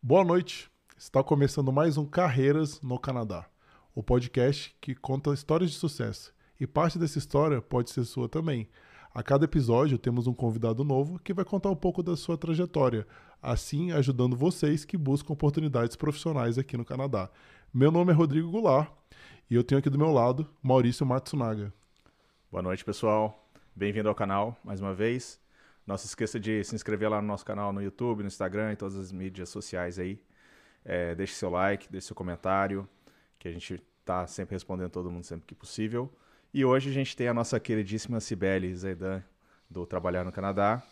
Boa noite. Está começando mais um Carreiras no Canadá, o podcast que conta histórias de sucesso. E parte dessa história pode ser sua também. A cada episódio temos um convidado novo que vai contar um pouco da sua trajetória, assim ajudando vocês que buscam oportunidades profissionais aqui no Canadá. Meu nome é Rodrigo Goulart e eu tenho aqui do meu lado Maurício Matsunaga. Boa noite, pessoal. Bem-vindo ao canal mais uma vez. Não se esqueça de se inscrever lá no nosso canal no YouTube, no Instagram e todas as mídias sociais aí. É, deixe seu like, deixe seu comentário, que a gente está sempre respondendo todo mundo sempre que possível. E hoje a gente tem a nossa queridíssima Cibele Zaidan, do Trabalhar no Canadá.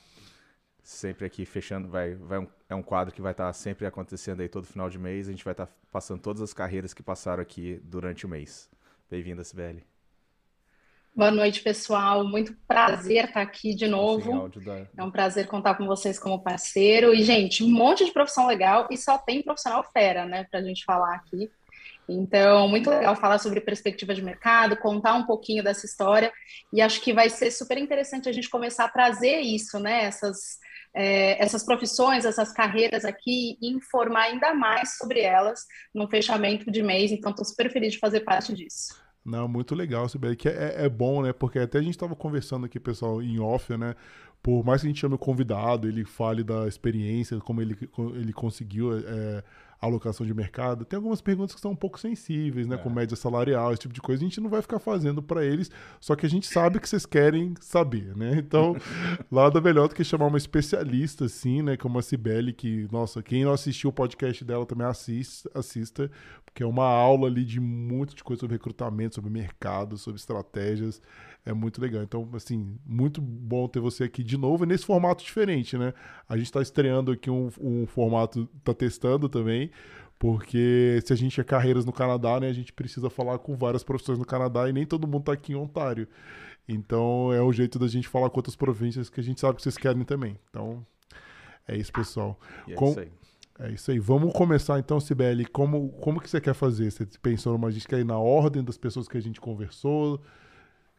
Sempre aqui fechando, vai, vai um, é um quadro que vai estar tá sempre acontecendo aí todo final de mês. A gente vai estar tá passando todas as carreiras que passaram aqui durante o mês. Bem-vinda, Cibele. Boa noite, pessoal. Muito prazer estar aqui de novo. É um prazer contar com vocês como parceiro. E, gente, um monte de profissão legal e só tem profissional fera, né, para a gente falar aqui. Então, muito legal falar sobre perspectiva de mercado, contar um pouquinho dessa história. E acho que vai ser super interessante a gente começar a trazer isso, né, essas, é, essas profissões, essas carreiras aqui, e informar ainda mais sobre elas no fechamento de mês. Então, estou super feliz de fazer parte disso. Não, muito legal, Sibeli, que é, é, bom, né? Porque até a gente estava conversando aqui, pessoal, em off, né? Por mais que a gente chame o convidado, ele fale da experiência, como ele, ele conseguiu é, alocação de mercado. Tem algumas perguntas que são um pouco sensíveis, né? É. Com média salarial, esse tipo de coisa. A gente não vai ficar fazendo para eles, só que a gente sabe que vocês querem saber, né? Então, nada melhor do que chamar uma especialista, assim, né? Como a Cibele, que, nossa, quem não assistiu o podcast dela também assista, assista porque é uma aula ali de muito de coisa sobre recrutamento, sobre mercado, sobre estratégias. É muito legal. Então, assim, muito bom ter você aqui de novo, e nesse formato diferente, né? A gente está estreando aqui um, um formato, tá testando também, porque se a gente é carreiras no Canadá, né, a gente precisa falar com várias profissões no Canadá e nem todo mundo está aqui em Ontário. Então é o jeito da gente falar com outras províncias que a gente sabe que vocês querem também. Então é isso, pessoal. É com... isso aí. É isso aí. Vamos começar então, Sibeli. Como, como que você quer fazer? Você pensou numa gente quer ir na ordem das pessoas que a gente conversou?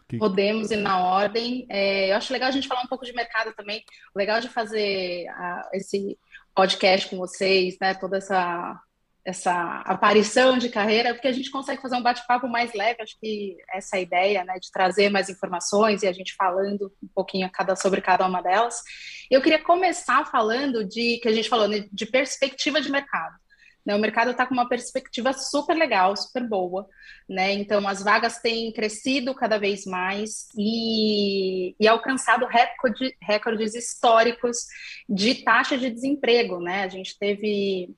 Que... Podemos ir na ordem. É, eu acho legal a gente falar um pouco de mercado também. O legal de fazer a, esse podcast com vocês, né? Toda essa essa aparição de carreira, porque a gente consegue fazer um bate-papo mais leve, acho que essa é ideia, né, de trazer mais informações e a gente falando um pouquinho cada, sobre cada uma delas. Eu queria começar falando de, que a gente falou, né, de perspectiva de mercado. Né, o mercado está com uma perspectiva super legal, super boa, né? Então as vagas têm crescido cada vez mais e, e alcançado recorde, recordes históricos de taxa de desemprego, né? A gente teve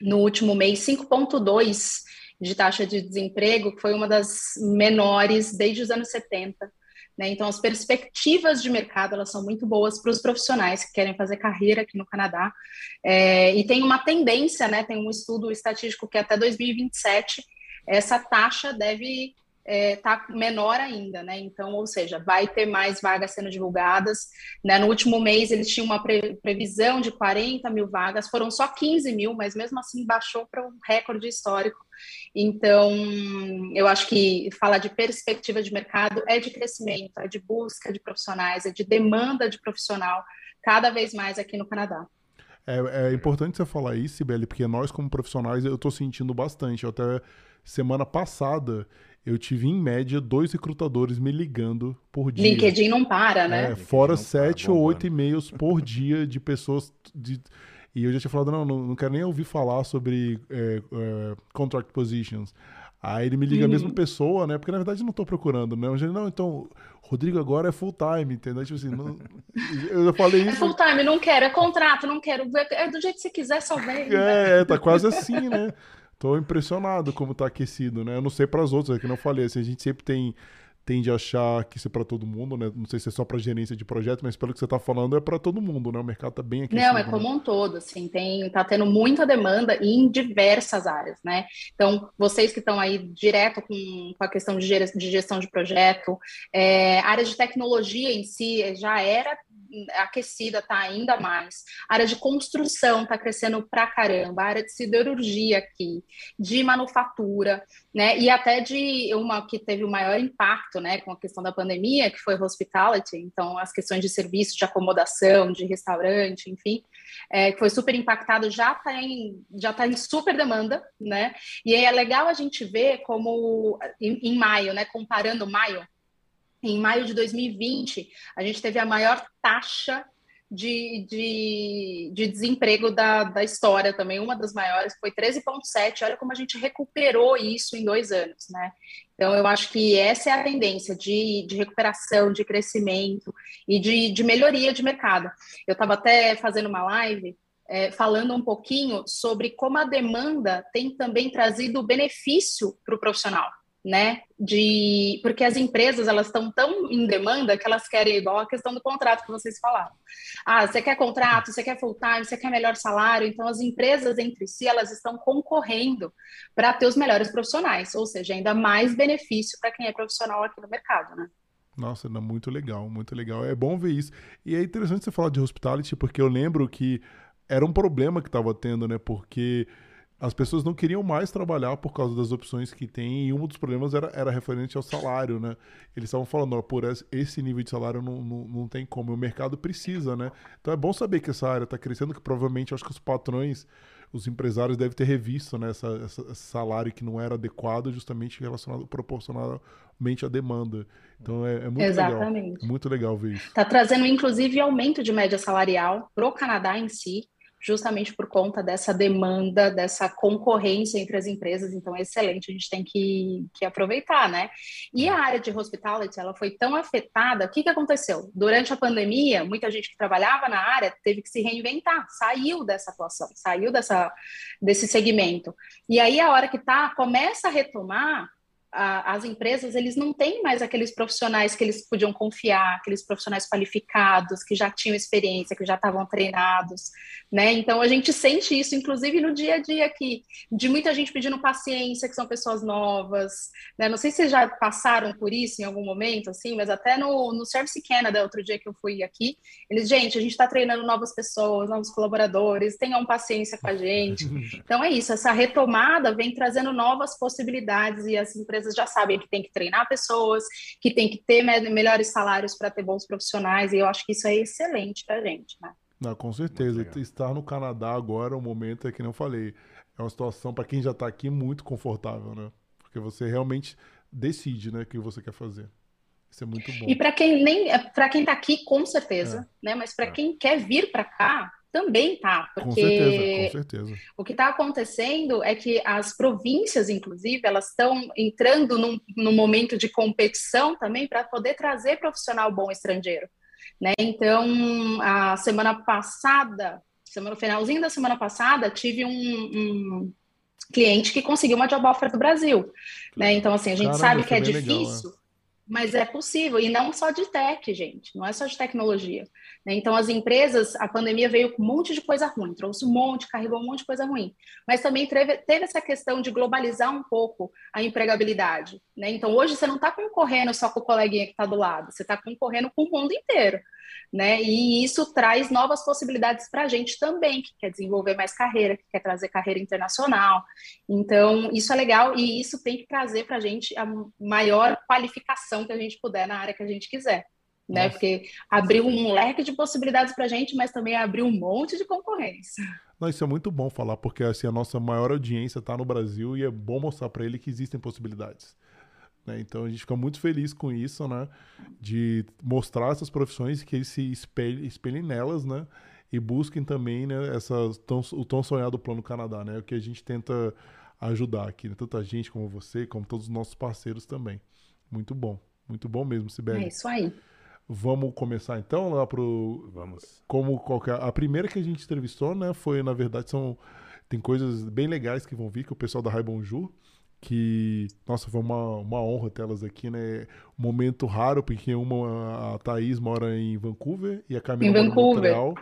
no último mês 5,2% de taxa de desemprego, que foi uma das menores desde os anos 70. Né? Então, as perspectivas de mercado elas são muito boas para os profissionais que querem fazer carreira aqui no Canadá. É, e tem uma tendência, né? tem um estudo estatístico que até 2027 essa taxa deve está é, menor ainda, né? Então, ou seja, vai ter mais vagas sendo divulgadas. Né? No último mês, eles tinham uma pre previsão de 40 mil vagas, foram só 15 mil, mas mesmo assim baixou para um recorde histórico. Então, eu acho que falar de perspectiva de mercado é de crescimento, é de busca de profissionais, é de demanda de profissional cada vez mais aqui no Canadá. É, é importante você falar isso, Sibeli, porque nós, como profissionais, eu estou sentindo bastante. Eu até semana passada eu tive em média dois recrutadores me ligando por dia. LinkedIn não para, né? É, fora sete ou oito e-mails por dia de pessoas. De... E eu já tinha falado, não, não, não quero nem ouvir falar sobre é, é, contract positions. Aí ele me liga uhum. a mesma pessoa, né? Porque na verdade eu não estou procurando, né? Eu, não, então, Rodrigo agora é full time, entendeu? Tipo assim, não... eu já falei é isso. É full time, não quero, é contrato, não quero. É do jeito que você quiser, só vem. É, é, tá quase assim, né? Tô impressionado como tá aquecido, né? Eu não sei para as outras, é que não falei, assim, a gente sempre tem tende a achar que isso é para todo mundo, né? Não sei se é só para gerência de projeto, mas pelo que você está falando é para todo mundo, né? O mercado tá bem aquecido. Não, é como né? um todo, assim, tem tá tendo muita demanda em diversas áreas, né? Então, vocês que estão aí direto com, com a questão de gestão de projeto, é, área de tecnologia em si já era aquecida está ainda mais. A área de construção está crescendo pra caramba, a área de siderurgia aqui, de manufatura, né? E até de uma que teve o maior impacto, né, com a questão da pandemia, que foi hospitality, então as questões de serviço, de acomodação, de restaurante, enfim, é, que foi super impactado, já está em, já tá em super demanda, né? E é legal a gente ver como em, em maio, né, comparando maio em maio de 2020, a gente teve a maior taxa de, de, de desemprego da, da história também, uma das maiores, foi 13,7. Olha como a gente recuperou isso em dois anos, né? Então, eu acho que essa é a tendência de, de recuperação, de crescimento e de, de melhoria de mercado. Eu estava até fazendo uma live é, falando um pouquinho sobre como a demanda tem também trazido benefício para o profissional né? De porque as empresas elas estão tão em demanda que elas querem igual a questão do contrato que vocês falaram. Ah, você quer contrato, você quer full time, você quer melhor salário. Então as empresas entre si elas estão concorrendo para ter os melhores profissionais, ou seja, ainda mais benefício para quem é profissional aqui no mercado, né? Nossa, muito legal, muito legal. É bom ver isso. E é interessante você falar de hospitality porque eu lembro que era um problema que estava tendo, né? Porque as pessoas não queriam mais trabalhar por causa das opções que tem, e um dos problemas era, era referente ao salário, né? Eles estavam falando, ó, por esse nível de salário não, não, não tem como, o mercado precisa, né? Então é bom saber que essa área está crescendo, que provavelmente acho que os patrões, os empresários devem ter revisto né, essa, essa, esse salário que não era adequado, justamente relacionado proporcionalmente à demanda. Então é, é muito Exatamente. legal. Muito legal ver isso. Está trazendo, inclusive, aumento de média salarial para o Canadá em si justamente por conta dessa demanda, dessa concorrência entre as empresas. Então, é excelente, a gente tem que, que aproveitar, né? E a área de hospitality, ela foi tão afetada, o que, que aconteceu? Durante a pandemia, muita gente que trabalhava na área teve que se reinventar, saiu dessa atuação, saiu dessa, desse segmento. E aí, a hora que tá, começa a retomar, as empresas eles não têm mais aqueles profissionais que eles podiam confiar, aqueles profissionais qualificados que já tinham experiência, que já estavam treinados, né? Então a gente sente isso, inclusive no dia a dia aqui, de muita gente pedindo paciência, que são pessoas novas, né? Não sei se já passaram por isso em algum momento, assim, mas até no, no Service Canada, outro dia que eu fui aqui, eles, gente, a gente está treinando novas pessoas, novos colaboradores, tenham paciência com a gente. Então é isso, essa retomada vem trazendo novas possibilidades e as empresas já sabem que tem que treinar pessoas, que tem que ter melhores salários para ter bons profissionais, e eu acho que isso é excelente para a gente, né? Não, com certeza. Estar no Canadá agora, o momento é que eu falei, é uma situação para quem já está aqui muito confortável, né? Porque você realmente decide, né, o que você quer fazer. Isso é muito bom. E para quem nem, para quem está aqui, com certeza, é. né? Mas para é. quem quer vir para cá, também tá, porque com certeza, com certeza. o que está acontecendo é que as províncias, inclusive, elas estão entrando num, num momento de competição também para poder trazer profissional bom estrangeiro. Né? Então, a semana passada, semana finalzinho da semana passada, tive um, um cliente que conseguiu uma job offer do Brasil. Né? Então, assim, a gente Caramba, sabe que é difícil. Legal, é mas é possível, e não só de tech, gente, não é só de tecnologia. Né? Então, as empresas, a pandemia veio com um monte de coisa ruim, trouxe um monte, carregou um monte de coisa ruim, mas também teve, teve essa questão de globalizar um pouco a empregabilidade. Né? Então, hoje você não está concorrendo só com o coleguinha que está do lado, você está concorrendo com o mundo inteiro. Né? E isso traz novas possibilidades para a gente também, que quer desenvolver mais carreira, que quer trazer carreira internacional. Então, isso é legal e isso tem que trazer para a gente a maior qualificação que a gente puder na área que a gente quiser né? Nossa. Porque abriu um leque de possibilidades para a gente, mas também abriu um monte de concorrência. Não, isso é muito bom falar, porque assim, a nossa maior audiência está no Brasil e é bom mostrar para ele que existem possibilidades. Né? Então a gente fica muito feliz com isso, né? De mostrar essas profissões que eles se espelhem, espelhem nelas, né? E busquem também né, essas, tão, o tão sonhado Plano Canadá, né? O que a gente tenta ajudar aqui, né? Tanto a gente como você, como todos os nossos parceiros também. Muito bom, muito bom mesmo, Sibeli. É isso aí. Vamos começar então lá pro. Vamos. Como qualquer. A primeira que a gente entrevistou, né? Foi, na verdade, são. Tem coisas bem legais que vão vir, que o pessoal da Raibonju, que, nossa, foi uma, uma honra tê-las aqui, né? Um momento raro, porque uma, a Thaís mora em Vancouver e a Camila em mora em Montreal.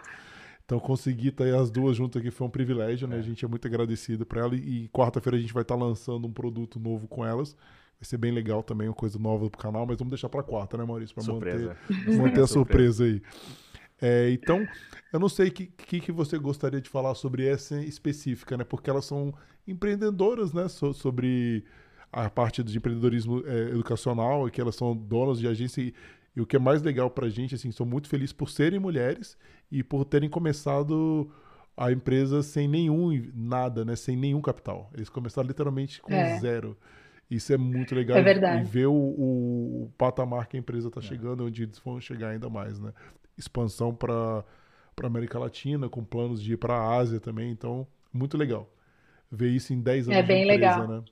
Então, conseguir estar as duas juntas aqui foi um privilégio, né? É. A gente é muito agradecido por ela. E, e quarta-feira a gente vai estar lançando um produto novo com elas. Vai ser bem legal também, uma coisa nova pro canal, mas vamos deixar para quarta, né, Maurício? Para manter, manter a surpresa aí. É, então, eu não sei o que, que, que, você gostaria de falar sobre essa específica, né? Porque elas são empreendedoras, né? So, sobre a parte de empreendedorismo é, educacional, que elas são donas de agência. E, e o que é mais legal pra gente, assim, sou muito feliz por serem mulheres e por terem começado a empresa sem nenhum nada, né? Sem nenhum capital. Eles começaram literalmente com é. zero. Isso é muito legal. É verdade. E ver o, o patamar que a empresa está é. chegando, onde eles vão chegar ainda mais, né? Expansão para para América Latina, com planos de ir para a Ásia também. Então, muito legal. Ver isso em 10 anos é bem empresa, legal. né?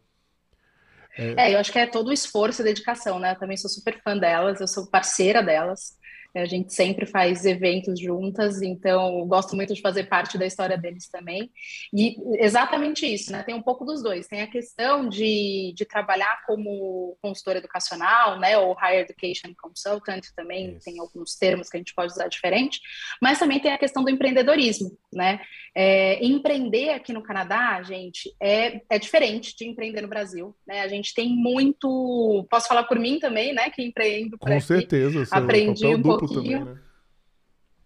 É... é... eu acho que é todo o esforço e dedicação, né? Eu também sou super fã delas, eu sou parceira delas. A gente sempre faz eventos juntas, então gosto muito de fazer parte da história deles também. E exatamente isso, né? Tem um pouco dos dois. Tem a questão de, de trabalhar como consultor educacional, né? Ou Higher Education Consultant também, isso. tem alguns termos que a gente pode usar diferente, mas também tem a questão do empreendedorismo, né? É, empreender aqui no Canadá, gente, é, é diferente de empreender no Brasil, né? A gente tem muito. Posso falar por mim também, né? Que empreendo por Com aqui. certeza. Aprendi um pouco também, né?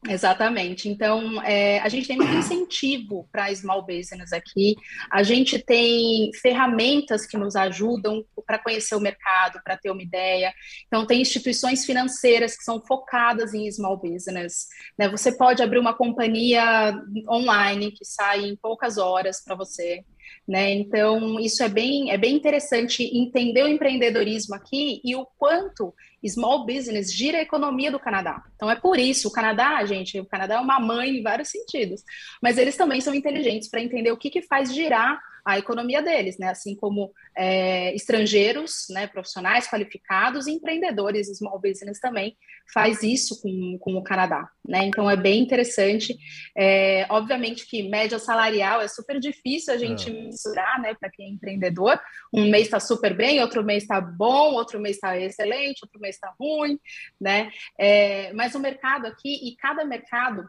Exatamente. Então, é, a gente tem muito incentivo para small business aqui. A gente tem ferramentas que nos ajudam para conhecer o mercado, para ter uma ideia. Então, tem instituições financeiras que são focadas em small business. Né? Você pode abrir uma companhia online que sai em poucas horas para você. Né? Então, isso é bem, é bem interessante entender o empreendedorismo aqui e o quanto small business gira a economia do Canadá. Então, é por isso, o Canadá, gente, o Canadá é uma mãe em vários sentidos, mas eles também são inteligentes para entender o que, que faz girar a economia deles, né? Assim como é, estrangeiros, né, profissionais qualificados e empreendedores, small business também faz isso com, com o Canadá, né? Então é bem interessante. É, obviamente que média salarial é super difícil a gente é. mensurar, né, para quem é empreendedor. Um mês está super bem, outro mês está bom, outro mês está excelente, outro mês está ruim, né? É, mas o mercado aqui e cada mercado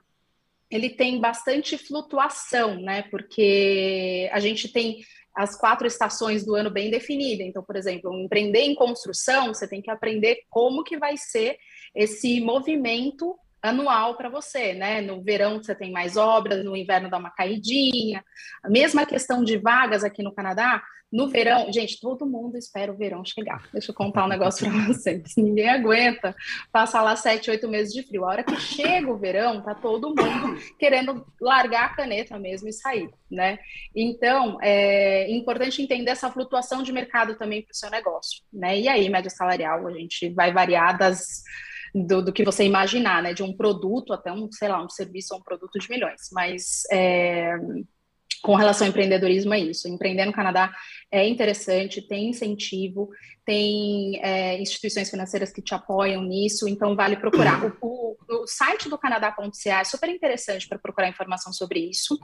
ele tem bastante flutuação, né? Porque a gente tem as quatro estações do ano bem definidas. Então, por exemplo, empreender em construção, você tem que aprender como que vai ser esse movimento anual para você, né? No verão você tem mais obras, no inverno dá uma caidinha. A mesma questão de vagas aqui no Canadá, no verão, gente, todo mundo espera o verão chegar. Deixa eu contar um negócio para vocês. Ninguém aguenta passar lá sete, oito meses de frio. A hora que chega o verão, tá todo mundo querendo largar a caneta mesmo e sair, né? Então, é importante entender essa flutuação de mercado também para o seu negócio, né? E aí, média salarial, a gente vai variar das do, do, que você imaginar, né? De um produto até um, sei lá, um serviço ou um produto de milhões. Mas é, com relação ao empreendedorismo é isso. Empreender no Canadá é interessante, tem incentivo, tem é, instituições financeiras que te apoiam nisso, então vale procurar. O, o, o site do Canadá.ca é super interessante para procurar informação sobre isso.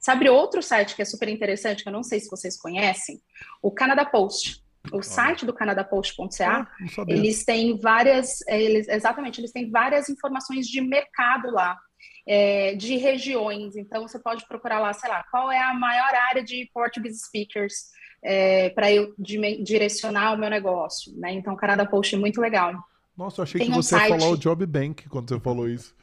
Sabe outro site que é super interessante, que eu não sei se vocês conhecem? O Canada Post. O site do canadapost.ca, ah, eles têm várias, eles, exatamente, eles têm várias informações de mercado lá é, de regiões. Então, você pode procurar lá, sei lá, qual é a maior área de Portuguese speakers é, para eu direcionar o meu negócio. Né? Então, Canada Post é muito legal. Nossa, eu achei Tem que você um ia falar o Job Bank quando você falou isso.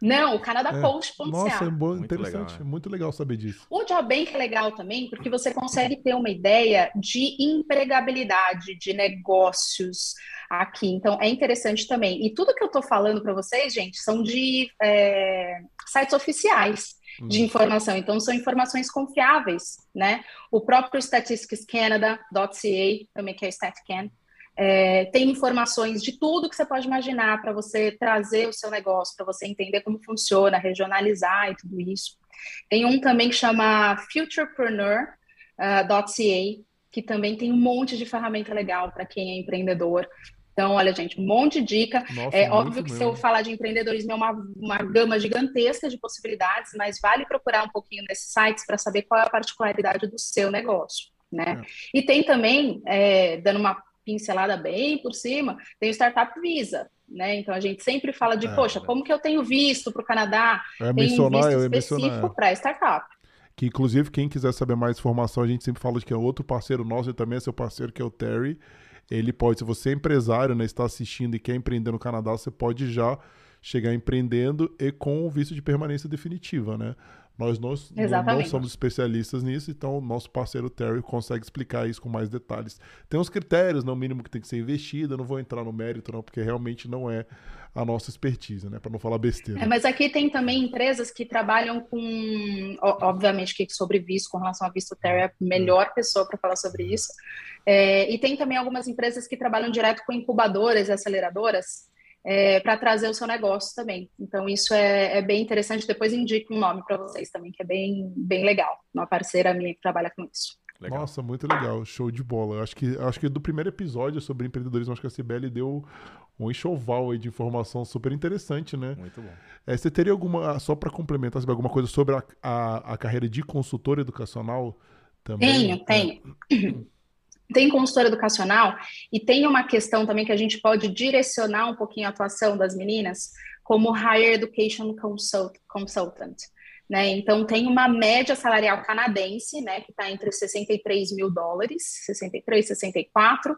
Não, o CanadaPost.ca. É. Nossa, é bom, interessante. Muito legal, muito legal saber disso. O Job Bank é legal também porque você consegue ter uma ideia de empregabilidade, de negócios, aqui. Então, é interessante também. E tudo que eu estou falando para vocês, gente, são de é, sites oficiais de hum. informação. Então, são informações confiáveis, né? O próprio Statistics Canada.ca, também que é StatCan, é, tem informações de tudo que você pode imaginar para você trazer o seu negócio, para você entender como funciona, regionalizar e tudo isso. Tem um também que chama Futurepreneur.ca, uh, que também tem um monte de ferramenta legal para quem é empreendedor. Então, olha, gente, um monte de dica. Nossa, é óbvio que mesmo. se eu falar de empreendedorismo é uma, uma gama gigantesca de possibilidades, mas vale procurar um pouquinho nesses sites para saber qual é a particularidade do seu negócio, né? É. E tem também, é, dando uma pincelada bem por cima, tem o Startup Visa, né? Então a gente sempre fala de, é, poxa, como que eu tenho visto para o Canadá? Eu tem um visto específico para startup. Que inclusive quem quiser saber mais informação, a gente sempre fala de que é outro parceiro nosso e também é seu parceiro, que é o Terry ele pode, se você é empresário, né, está assistindo e quer empreender no Canadá, você pode já chegar empreendendo e com o visto de permanência definitiva, né? Nós não, não, somos especialistas nisso, então o nosso parceiro Terry consegue explicar isso com mais detalhes. Tem uns critérios, no mínimo que tem que ser investido, eu não vou entrar no mérito não, porque realmente não é a nossa expertise, né, para não falar besteira. É, mas aqui tem também empresas que trabalham com, obviamente que sobre visto, com relação a visto, Terry é a melhor pessoa para falar sobre isso. É, e tem também algumas empresas que trabalham direto com incubadoras e aceleradoras, é, para trazer o seu negócio também. Então, isso é, é bem interessante. Depois indico um nome para vocês também, que é bem, bem legal. Uma parceira minha que trabalha com isso. Legal. Nossa, muito legal, show de bola. Acho que, acho que do primeiro episódio sobre empreendedorismo, acho que a Cibele deu um enxoval aí de informação super interessante, né? Muito bom. É, você teria alguma, só para complementar, alguma coisa sobre a, a, a, carreira de consultor educacional também? Tenho, tenho. Tem consultora educacional e tem uma questão também que a gente pode direcionar um pouquinho a atuação das meninas como Higher Education Consult, Consultant. Né? Então, tem uma média salarial canadense, né, que está entre 63 mil dólares, 63, 64,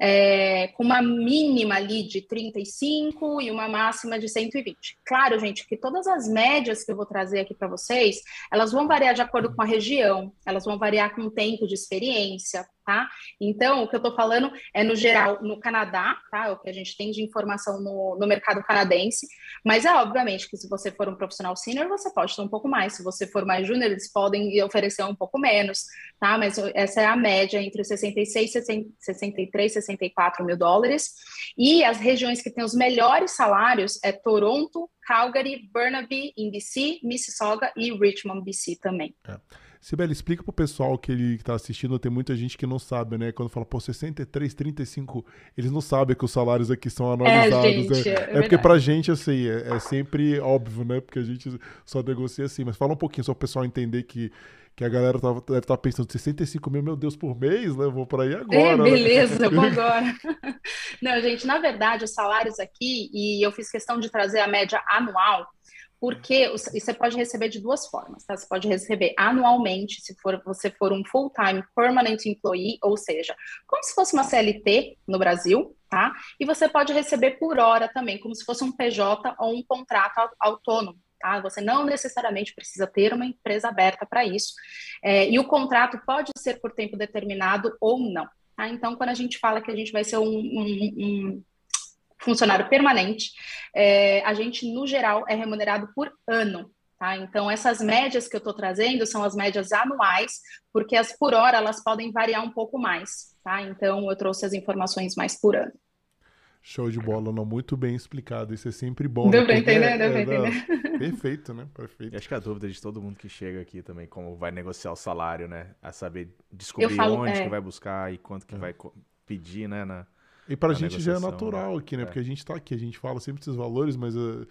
é, com uma mínima ali de 35 e uma máxima de 120. Claro, gente, que todas as médias que eu vou trazer aqui para vocês, elas vão variar de acordo com a região, elas vão variar com o tempo de experiência, tá? Então, o que eu estou falando é no geral no Canadá, tá? O que a gente tem de informação no, no mercado canadense, mas é obviamente que se você for um profissional sênior, você pode ter um pouco mais. Se você for mais júnior, eles podem oferecer um pouco menos, tá? Mas essa é a média entre 66, 63, 64 mil dólares. E as regiões que têm os melhores salários é Toronto, Calgary, Burnaby, BC, Mississauga e Richmond, BC também. É. Sibeli, explica pro pessoal que ele está assistindo, tem muita gente que não sabe, né? Quando fala, pô, 63, 35, eles não sabem que os salários aqui são analisados. É, gente, é, é, é porque pra gente, assim, é, é, sempre óbvio, né? Porque a gente só negocia assim. Mas fala um pouquinho, só o pessoal entender que, que a galera tá, deve estar tá pensando, 65 mil, meu Deus, por mês, né? Vou para aí agora. É, né? beleza, né? vou agora. não, gente, na verdade, os salários aqui, e eu fiz questão de trazer a média anual, porque você pode receber de duas formas, tá? Você pode receber anualmente, se for, você for um full-time permanent employee, ou seja, como se fosse uma CLT no Brasil, tá? E você pode receber por hora também, como se fosse um PJ ou um contrato autônomo. Tá? Você não necessariamente precisa ter uma empresa aberta para isso. É, e o contrato pode ser por tempo determinado ou não. Tá? Então, quando a gente fala que a gente vai ser um, um, um funcionário permanente, é, a gente, no geral, é remunerado por ano. Tá? Então, essas médias que eu estou trazendo são as médias anuais, porque as por hora elas podem variar um pouco mais. Tá? Então, eu trouxe as informações mais por ano. Show de bola, não, muito bem explicado. Isso é sempre bom. Deu né? para entender, deu é, entender. Perfeito, né? Perfeito. Acho que a dúvida de todo mundo que chega aqui também, como vai negociar o salário, né? A saber descobrir falo, onde é... que vai buscar e quanto que é. vai pedir, né? Na, e para a gente já é natural né? aqui, né? É. Porque a gente está aqui, a gente fala sempre desses valores, mas uh,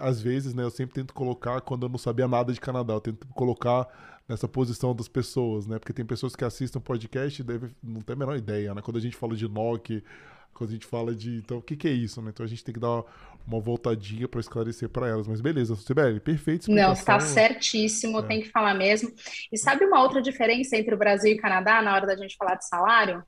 às vezes, né, eu sempre tento colocar quando eu não sabia nada de Canadá, eu tento colocar nessa posição das pessoas, né? Porque tem pessoas que assistem podcast e deve, não tem a menor ideia, né? Quando a gente fala de NOC, quando a gente fala de. Então, o que, que é isso, né? Então a gente tem que dar uma voltadinha para esclarecer para elas. Mas beleza, Sibeli, perfeito. Não, está certíssimo, é. tem que falar mesmo. E sabe uma outra diferença entre o Brasil e o Canadá na hora da gente falar de salário?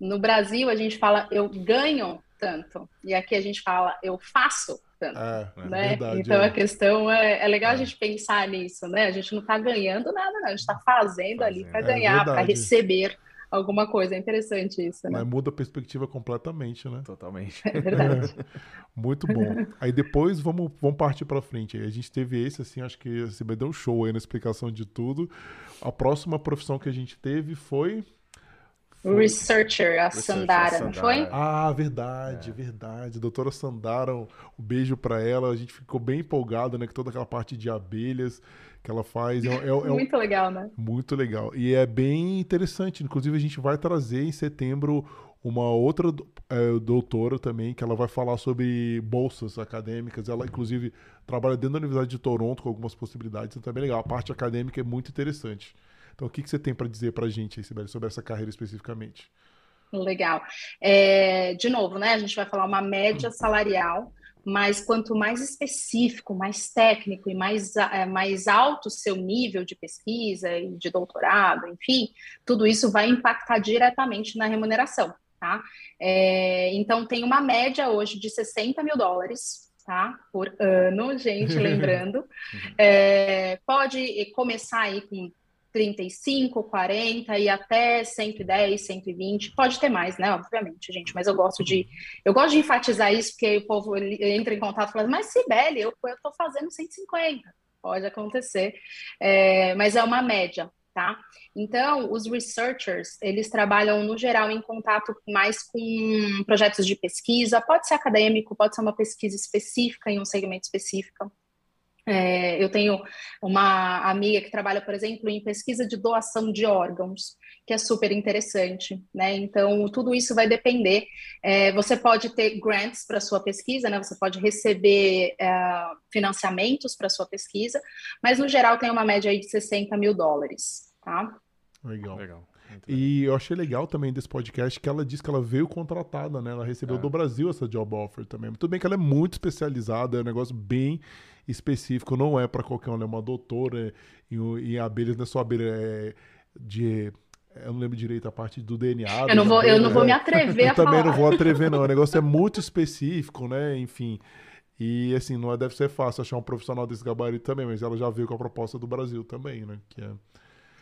No Brasil, a gente fala eu ganho tanto, e aqui a gente fala eu faço tanto. É, é né? Verdade, então é. a questão é, é legal a é. gente pensar nisso, né? A gente não está ganhando nada, não. a gente está fazendo, fazendo, ali para ganhar, para receber alguma coisa. É interessante isso, né? Mas muda a perspectiva completamente, né? Totalmente. É verdade. Muito bom. Aí depois vamos, vamos partir para frente. A gente teve esse, assim, acho que você vai dar um show aí na explicação de tudo. A próxima profissão que a gente teve foi Researcher, a Sandara, não foi? Ah, verdade, é. verdade. Doutora Sandara, um beijo para ela. A gente ficou bem empolgado, né? Com toda aquela parte de abelhas que ela faz. É, é, é muito um... legal, né? Muito legal. E é bem interessante. Inclusive, a gente vai trazer em setembro uma outra é, doutora também, que ela vai falar sobre bolsas acadêmicas. Ela, inclusive, trabalha dentro da Universidade de Toronto com algumas possibilidades. Então, é bem legal. A parte acadêmica é muito interessante. Então, o que, que você tem para dizer para a gente, Sibeli, sobre essa carreira especificamente? Legal. É, de novo, né? A gente vai falar uma média salarial, mas quanto mais específico, mais técnico e mais, é, mais alto o seu nível de pesquisa e de doutorado, enfim, tudo isso vai impactar diretamente na remuneração, tá? É, então, tem uma média hoje de 60 mil dólares tá? Por ano, gente, lembrando. Uhum. É, pode começar aí com 35, 40 e até 110, 120. Pode ter mais, né? Obviamente, gente. Mas eu gosto de eu gosto de enfatizar isso, porque o povo entra em contato e fala, mas Sibeli, eu estou fazendo 150. Pode acontecer. É, mas é uma média, tá? Então, os researchers, eles trabalham, no geral, em contato mais com projetos de pesquisa. Pode ser acadêmico, pode ser uma pesquisa específica em um segmento específico. É, eu tenho uma amiga que trabalha, por exemplo, em pesquisa de doação de órgãos, que é super interessante, né? Então, tudo isso vai depender. É, você pode ter grants para sua pesquisa, né? Você pode receber é, financiamentos para sua pesquisa, mas no geral tem uma média aí de 60 mil dólares, tá? Legal. Legal. E eu achei legal também desse podcast que ela disse que ela veio contratada, né? Ela recebeu é. do Brasil essa job offer também. Tudo bem que ela é muito especializada, é um negócio bem específico, não é para qualquer um, ela é uma doutora em, em abelhas, não é só abelha é de eu não lembro direito a parte do DNA. Eu não vou, eu não vou me atrever eu a também não vou atrever, não. O negócio é muito específico, né? Enfim. E assim, não é, deve ser fácil achar um profissional desse gabarito também, mas ela já veio com a proposta do Brasil também, né? Que é...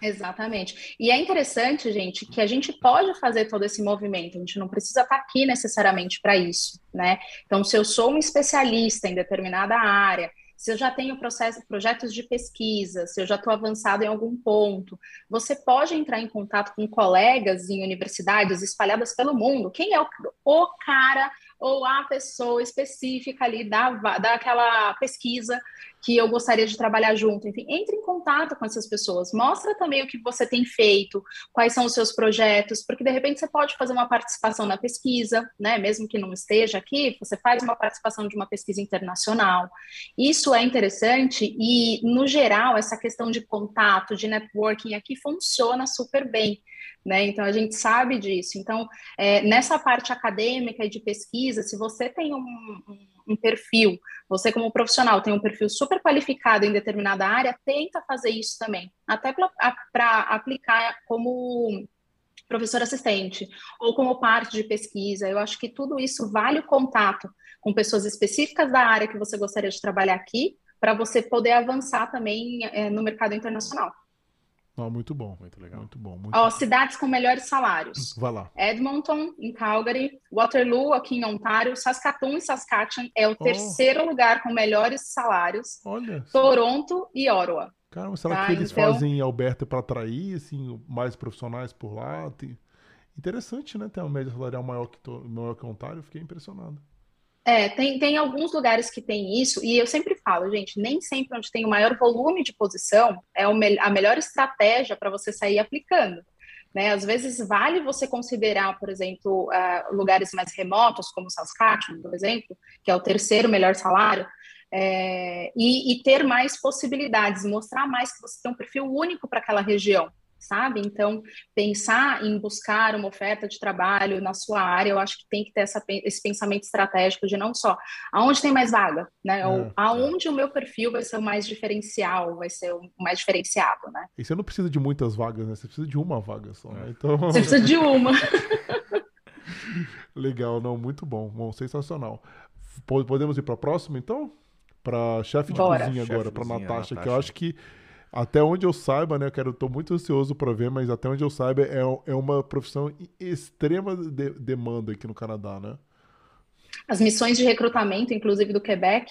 Exatamente. E é interessante, gente, que a gente pode fazer todo esse movimento, a gente não precisa estar aqui necessariamente para isso, né? Então, se eu sou um especialista em determinada área, se eu já tenho processo, projetos de pesquisa, se eu já estou avançado em algum ponto, você pode entrar em contato com colegas em universidades espalhadas pelo mundo. Quem é o, o cara ou a pessoa específica ali da, daquela pesquisa que eu gostaria de trabalhar junto. Enfim, entre em contato com essas pessoas, mostra também o que você tem feito, quais são os seus projetos, porque de repente você pode fazer uma participação na pesquisa, né? Mesmo que não esteja aqui, você faz uma participação de uma pesquisa internacional. Isso é interessante e, no geral, essa questão de contato, de networking aqui funciona super bem. Né? Então a gente sabe disso. Então, é, nessa parte acadêmica e de pesquisa, se você tem um, um, um, perfil, você como profissional tem um perfil super qualificado em determinada área, tenta fazer isso também, até para aplicar como professor assistente ou como parte de pesquisa. Eu acho que tudo isso vale o contato com pessoas específicas da área que você gostaria de trabalhar aqui, para você poder avançar também é, no mercado internacional. Oh, muito bom, muito legal. Muito bom. Muito Ó, cidades com melhores salários. Vai lá. Edmonton, em Calgary, Waterloo, aqui em Ontário, Saskatoon e Saskatchewan é o oh. terceiro lugar com melhores salários. Olha. Toronto e Ottawa. Caramba, será tá? que eles então... fazem Alberta para atrair assim, mais profissionais por lá? Tem... Interessante, né? Ter uma média salarial maior que, to... maior que Ontário, fiquei impressionado. É, tem, tem alguns lugares que tem isso, e eu sempre falo, gente, nem sempre onde tem o maior volume de posição é a melhor estratégia para você sair aplicando. Né? Às vezes vale você considerar, por exemplo, uh, lugares mais remotos, como Saskatchewan, por exemplo, que é o terceiro melhor salário, é, e, e ter mais possibilidades, mostrar mais que você tem um perfil único para aquela região sabe? Então, pensar em buscar uma oferta de trabalho na sua área, eu acho que tem que ter essa, esse pensamento estratégico de não só aonde tem mais vaga, né? É, Ou é. aonde é. o meu perfil vai ser o mais diferencial, vai ser o mais diferenciado, né? E você não precisa de muitas vagas, né? Você precisa de uma vaga só, né? Então... Você precisa de uma. Legal, não, muito bom, bom, sensacional. Podemos ir para a próxima, então? Para chefe de Bora. cozinha agora, para Natasha, Natasha, que eu acho que até onde eu saiba, né? Eu quero, tô muito ansioso para ver, mas até onde eu saiba é, é uma profissão extrema de, demanda aqui no Canadá, né? As missões de recrutamento, inclusive do Quebec,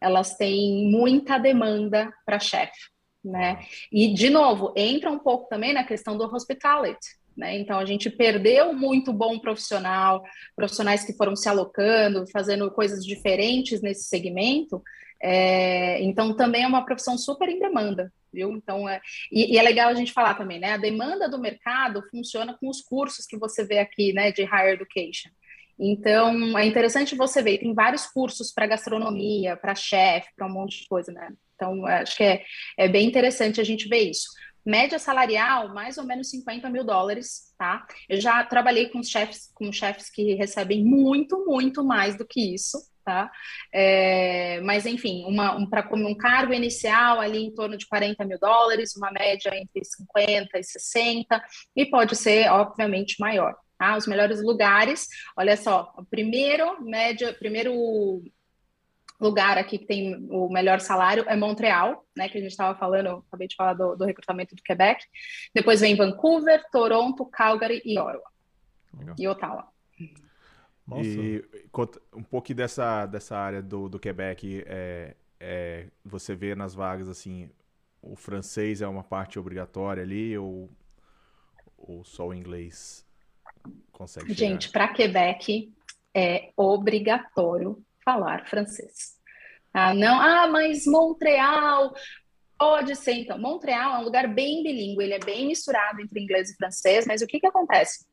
elas têm muita demanda para chefe, né? E de novo entra um pouco também na questão do hospitality. Né? Então a gente perdeu muito bom profissional, profissionais que foram se alocando, fazendo coisas diferentes nesse segmento, é, então, também é uma profissão super em demanda, viu? Então, é, e, e, é legal a gente falar também, né? A demanda do mercado funciona com os cursos que você vê aqui, né, de higher education. Então, é interessante você ver, tem vários cursos para gastronomia, para chefe, para um monte de coisa, né? Então, acho que é, é bem interessante a gente ver isso. Média salarial, mais ou menos 50 mil dólares, tá? Eu já trabalhei com chefes, com chefes que recebem muito, muito mais do que isso, tá? É, mas, enfim, uma, um, para um cargo inicial ali em torno de 40 mil dólares, uma média entre 50 e 60, e pode ser, obviamente, maior. Tá? Os melhores lugares, olha só, o primeiro média, primeiro lugar aqui que tem o melhor salário é Montreal, né? Que a gente estava falando, acabei de falar do, do, recrutamento do Quebec. Depois vem Vancouver, Toronto, Calgary e Ottawa. Legal. E Ottawa. Nossa. E um pouco dessa, dessa área do, do Quebec, é, é, você vê nas vagas assim, o francês é uma parte obrigatória ali ou, ou só o inglês consegue? Gente, para Quebec é obrigatório falar francês. Ah, não, ah, mas Montreal pode ser. Então, Montreal é um lugar bem bilíngue, ele é bem misturado entre inglês e francês, mas o que, que acontece?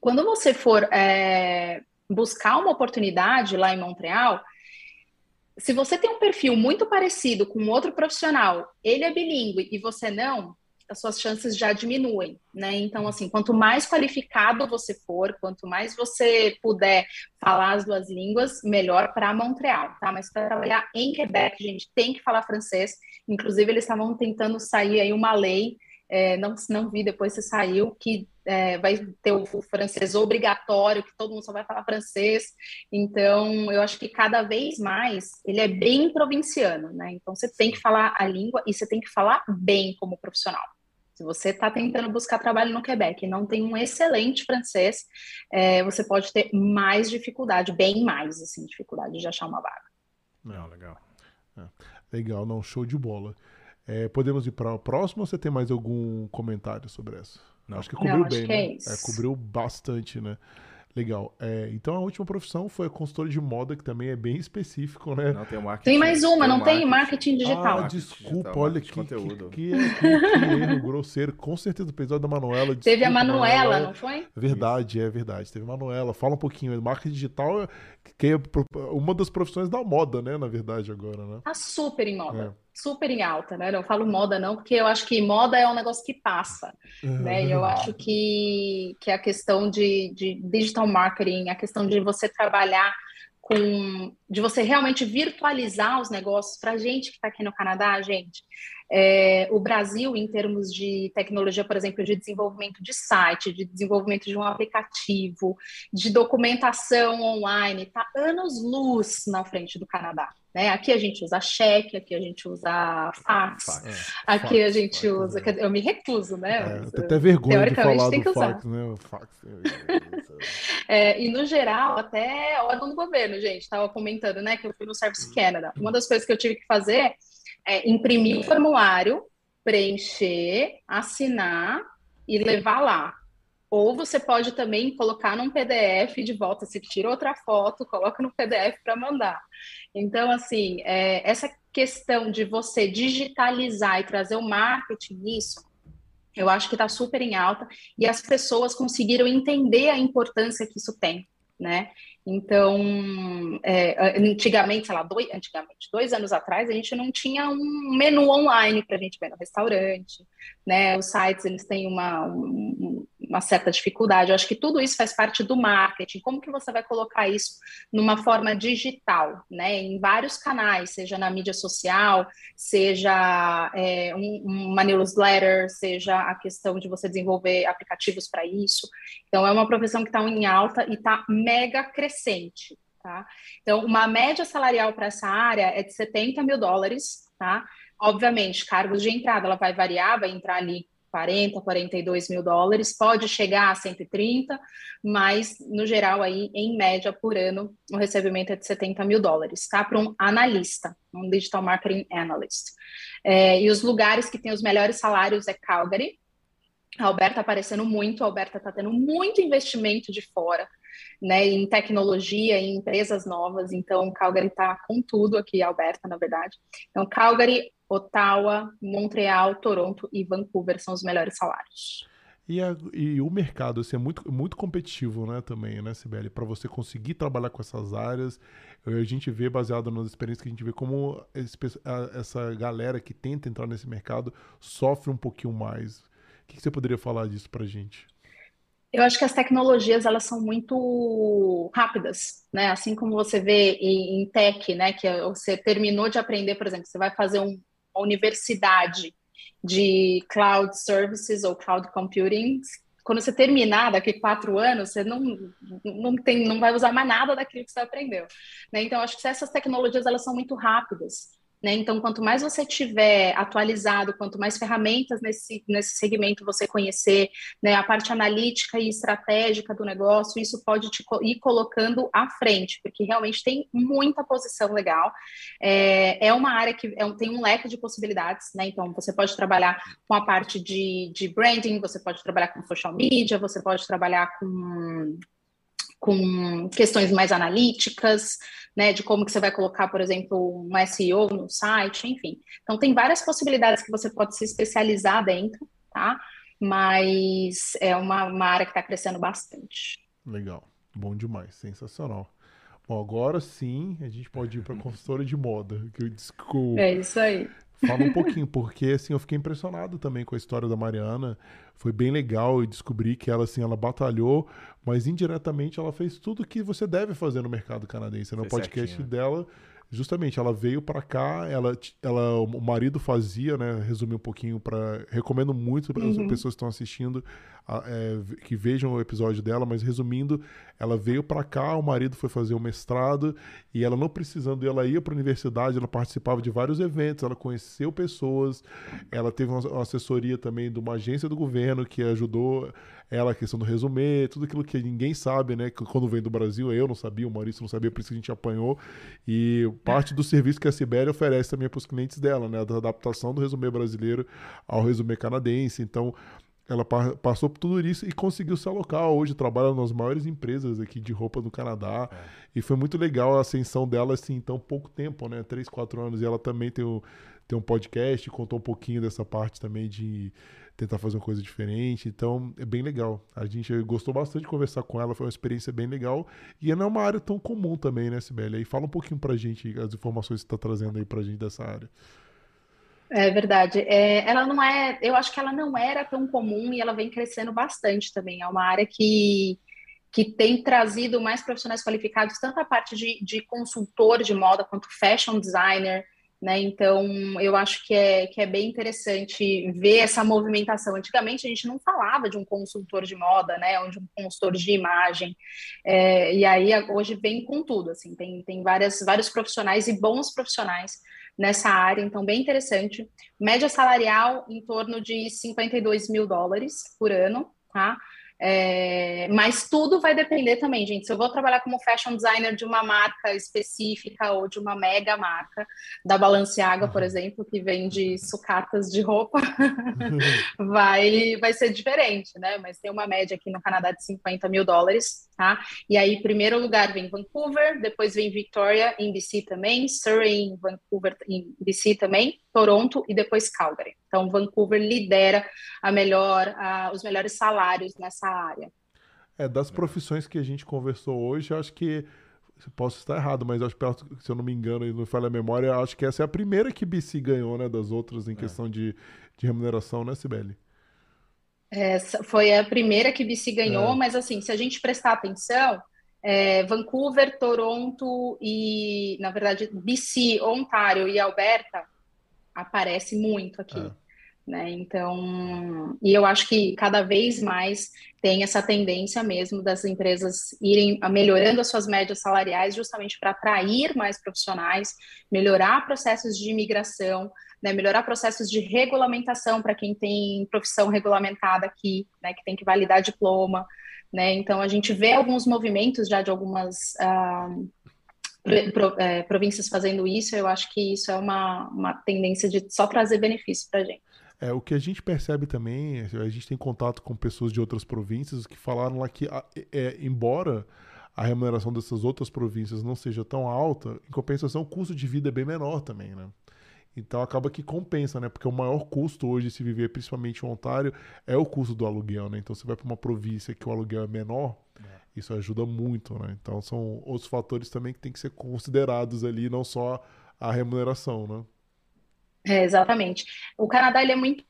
Quando você for é, buscar uma oportunidade lá em Montreal, se você tem um perfil muito parecido com outro profissional, ele é bilíngue e você não, as suas chances já diminuem, né? Então, assim, quanto mais qualificado você for, quanto mais você puder falar as duas línguas, melhor para Montreal, tá? Mas para trabalhar em Quebec, gente tem que falar francês. Inclusive, eles estavam tentando sair aí uma lei, é, não, não vi depois se saiu, que é, vai ter o, o, francês obrigatório, que todo mundo só vai falar francês. Então, eu acho que cada vez mais ele é bem provinciano, né? Então, você tem que falar a língua e você tem que falar bem como profissional. Se você está tentando buscar trabalho no Quebec e não tem um excelente francês, é, você pode ter mais dificuldade, bem mais, assim, dificuldade de achar uma vaga. Não, legal. É, legal, não, show de bola. É, podemos ir para o próximo ou você tem mais algum comentário sobre essa? Não, acho que cobriu não, bem, né? É, é cobriu bastante, né? Legal. É, então a última profissão foi a consultora de moda, que também é bem específico, né? Não, tem, marketing, tem mais uma, tem não marketing. tem marketing digital. Ah, desculpa, digital, olha que, conteúdo. Que, que, que, erro grosseiro. Com certeza o episódio da Manuela. Desculpa, Teve a Manuela, Manuela, não foi? Verdade, é verdade. Teve a Manuela. Fala um pouquinho. Marketing digital, que é uma das profissões da moda, né? Na verdade, agora, né? Tá super em moda. É super em alta, né? Eu falo moda não, porque eu acho que moda é um negócio que passa, né? E eu acho que, que a questão de, de digital marketing, a questão de você trabalhar com, de você realmente virtualizar os negócios para gente que está aqui no Canadá, gente, é, o Brasil, em termos de tecnologia, por exemplo, de desenvolvimento de site, de desenvolvimento de um aplicativo, de documentação online, está anos-luz na frente do Canadá. Né? Aqui a gente usa cheque, aqui a gente usa fax, fax. É, aqui fax, a gente fax, usa. É. Eu me recuso, né? É, eu até vergonha de falar do fax, né? O fax. é, e no geral, até órgão do governo, gente, estava comentando, né? Que eu fui no Service Canada. Uma das coisas que eu tive que fazer é imprimir o formulário, preencher, assinar e levar lá. Ou você pode também colocar num PDF de volta, se tira outra foto, coloca no PDF para mandar. Então, assim, é, essa questão de você digitalizar e trazer o marketing nisso, eu acho que está super em alta e as pessoas conseguiram entender a importância que isso tem, né? Então, é, antigamente, sei lá, dois, antigamente, dois anos atrás, a gente não tinha um menu online para a gente ver no restaurante, né? Os sites, eles têm uma, um, uma certa dificuldade. Eu acho que tudo isso faz parte do marketing. Como que você vai colocar isso numa forma digital, né? Em vários canais, seja na mídia social, seja é, um, uma newsletter, seja a questão de você desenvolver aplicativos para isso. Então, é uma profissão que está em alta e está mega crescente, tá? Então, uma média salarial para essa área é de 70 mil dólares, tá? Obviamente, cargos de entrada, ela vai variar, vai entrar ali 40, 42 mil dólares, pode chegar a 130, mas no geral aí, em média, por ano, o recebimento é de 70 mil dólares, tá? Para um analista, um Digital Marketing Analyst. É, e os lugares que têm os melhores salários é Calgary, a Alberta aparecendo muito, a Alberta está tendo muito investimento de fora, né, em tecnologia, em empresas novas. Então, Calgary está com tudo aqui, Alberta, na verdade. Então, Calgary, Ottawa, Montreal, Toronto e Vancouver são os melhores salários. E, a, e o mercado assim, é muito, muito competitivo né, também, né, Sibeli? Para você conseguir trabalhar com essas áreas, a gente vê, baseado nas experiências que a gente vê, como essa galera que tenta entrar nesse mercado sofre um pouquinho mais. O que você poderia falar disso para a gente? Eu acho que as tecnologias elas são muito rápidas, né? Assim como você vê em, em tech, né? Que você terminou de aprender, por exemplo, você vai fazer um, universidade de cloud services ou cloud computing. quando você terminar daqui quatro anos, você não, não, tem, não vai usar mais nada daquilo que você aprendeu. Né? Então, acho que essas tecnologias elas são muito rápidas. Né? Então, quanto mais você tiver atualizado, quanto mais ferramentas nesse, nesse segmento você conhecer, né, a parte analítica e estratégica do negócio, isso pode te ir colocando à frente, porque realmente tem muita posição legal. É, é uma área que é, tem um leque de possibilidades, né? Então, você pode trabalhar com a parte de, de branding, você pode trabalhar com social media, você pode trabalhar com com questões mais analíticas, né, de como que você vai colocar, por exemplo, um SEO no site, enfim. Então tem várias possibilidades que você pode se especializar dentro, tá? Mas é uma, uma área que está crescendo bastante. Legal, bom demais, sensacional. Bom, agora sim a gente pode ir para a consultora de moda, que eu desculpa. É isso aí. Fala um pouquinho, porque assim, eu fiquei impressionado também com a história da Mariana. Foi bem legal e descobri que ela assim, ela batalhou, mas indiretamente ela fez tudo que você deve fazer no mercado canadense. No podcast certinho. dela, justamente, ela veio para cá, ela, ela, o marido fazia, né? Resumir um pouquinho para recomendo muito para uhum. as pessoas que estão assistindo é, que vejam o episódio dela, mas resumindo, ela veio para cá, o marido foi fazer o mestrado e ela não precisando, ela ia para a universidade, ela participava de vários eventos, ela conheceu pessoas, ela teve uma assessoria também de uma agência do governo que ajudou ela a questão do resumê, tudo aquilo que ninguém sabe, né? Quando vem do Brasil, eu não sabia, o Maurício não sabia, por isso que a gente apanhou. E parte do serviço que a Sibéria oferece também para os clientes dela, né? Da adaptação do resumê brasileiro ao resumê canadense. Então, ela passou por tudo isso e conseguiu se alocar. Hoje trabalha nas maiores empresas aqui de roupa do Canadá. É. E foi muito legal a ascensão dela assim, em tão pouco tempo, né? Três, quatro anos. E ela também tem, o, tem um podcast, contou um pouquinho dessa parte também de tentar fazer uma coisa diferente. Então, é bem legal. A gente gostou bastante de conversar com ela, foi uma experiência bem legal. E não é uma área tão comum também, né, Sibeli? Aí fala um pouquinho pra gente as informações que você está trazendo aí pra gente dessa área. É verdade. É, ela não é, eu acho que ela não era tão comum e ela vem crescendo bastante também. É uma área que, que tem trazido mais profissionais qualificados, tanto a parte de, de consultor de moda quanto fashion designer, né? Então, eu acho que é, que é bem interessante ver essa movimentação. Antigamente, a gente não falava de um consultor de moda, né? Ou de um consultor de imagem. É, e aí, hoje vem com tudo, assim. Tem, tem várias, vários profissionais e bons profissionais nessa área, então bem interessante. Média salarial em torno de 52 mil dólares por ano, tá? É, mas tudo vai depender também, gente. Se eu vou trabalhar como fashion designer de uma marca específica ou de uma mega marca, da Balenciaga, por uhum. exemplo, que vende sucatas de roupa, vai, vai ser diferente, né? Mas tem uma média aqui no Canadá de 50 mil dólares, tá? E aí, primeiro lugar vem Vancouver, depois vem Victoria, em BC também, Surrey, em Vancouver, em BC também, Toronto e depois Calgary. Então, Vancouver lidera a melhor, a, os melhores salários nessa área. É, das profissões que a gente conversou hoje, acho que posso estar errado, mas acho que, se eu não me engano e não falha a memória, acho que essa é a primeira que BC ganhou, né, das outras em é. questão de, de remuneração, né, Sibeli? Essa foi a primeira que BC ganhou, é. mas assim, se a gente prestar atenção, é, Vancouver, Toronto e, na verdade, BC, Ontário e Alberta aparece muito aqui. Né? Então, e eu acho que cada vez mais tem essa tendência mesmo das empresas irem melhorando as suas médias salariais justamente para atrair mais profissionais, melhorar processos de imigração, né, melhorar processos de regulamentação para quem tem profissão regulamentada aqui, né, que tem que validar diploma, né, então a gente vê alguns movimentos já de algumas uh, é, províncias fazendo isso, eu acho que isso é uma, uma tendência de só trazer benefício para a gente. É, o que a gente percebe também, a gente tem contato com pessoas de outras províncias que falaram lá que, é, embora a remuneração dessas outras províncias não seja tão alta, em compensação o custo de vida é bem menor também, né? Então acaba que compensa, né? Porque o maior custo hoje de se viver, principalmente em Ontário, é o custo do aluguel, né? Então você vai para uma província que o aluguel é menor, é. isso ajuda muito, né? Então são outros fatores também que tem que ser considerados ali, não só a remuneração, né? É, exatamente. O Canadá ele é muito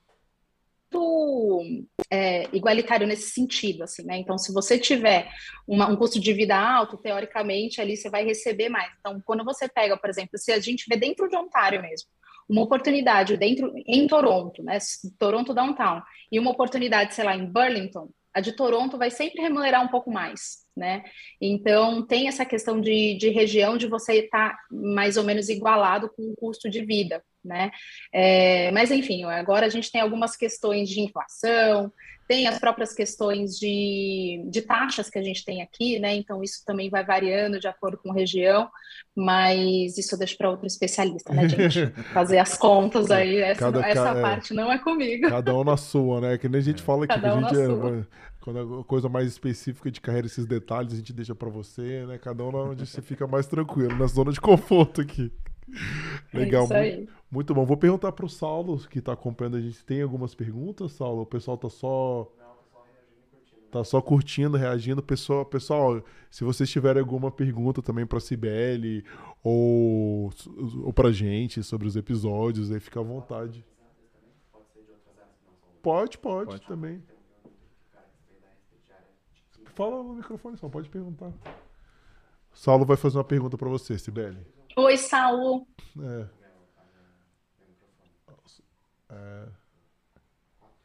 é, igualitário nesse sentido, assim, né? Então, se você tiver uma, um custo de vida alto, teoricamente ali você vai receber mais. Então, quando você pega, por exemplo, se a gente vê dentro de Ontário mesmo, uma oportunidade dentro em Toronto, né? Toronto downtown, e uma oportunidade, sei lá, em Burlington, a de Toronto vai sempre remunerar um pouco mais, né? Então, tem essa questão de, de região de você estar tá mais ou menos igualado com o custo de vida, né? É, mas, enfim, agora a gente tem algumas questões de inflação, tem as próprias questões de, de taxas que a gente tem aqui, né? Então, isso também vai variando de acordo com região, mas isso eu deixo para outro especialista, né, gente? Fazer as contas aí, essa, cada, essa cada, é. parte não é comigo. Cada um na sua, né? Que nem a gente fala aqui, cada que a gente é, quando é coisa mais específica de carreira, esses detalhes a gente deixa para você, né? Cada um onde você fica mais tranquilo, na zona de conforto aqui. É Legal, é muito, bom. Vou perguntar para o Saulo, que está acompanhando a gente, tem algumas perguntas, Saulo? O pessoal está só tá só curtindo, reagindo. Pessoal, pessoal, se vocês tiverem alguma pergunta também para Cibele ou ou para gente sobre os episódios, aí fica à vontade. Pode, pode, pode. também. Fala no microfone só, pode perguntar. Saulo vai fazer uma pergunta para você, Sibeli. Oi, Saulo. É. É,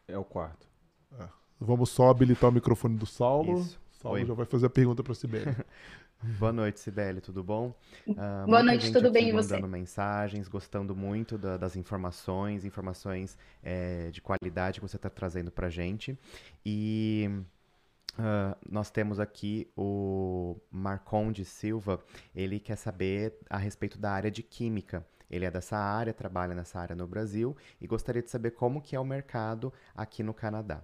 é o quarto. É. Vamos só habilitar o microfone do Saulo. Isso. Saulo Oi. já vai fazer a pergunta para a Sibeli. Boa noite, Sibeli, tudo bom? Uh, Boa noite, tudo bem e você? Mandando mensagens, gostando muito da, das informações, informações é, de qualidade que você está trazendo para gente. E Uh, nós temos aqui o Marconde Silva, ele quer saber a respeito da área de química. Ele é dessa área, trabalha nessa área no Brasil e gostaria de saber como que é o mercado aqui no Canadá.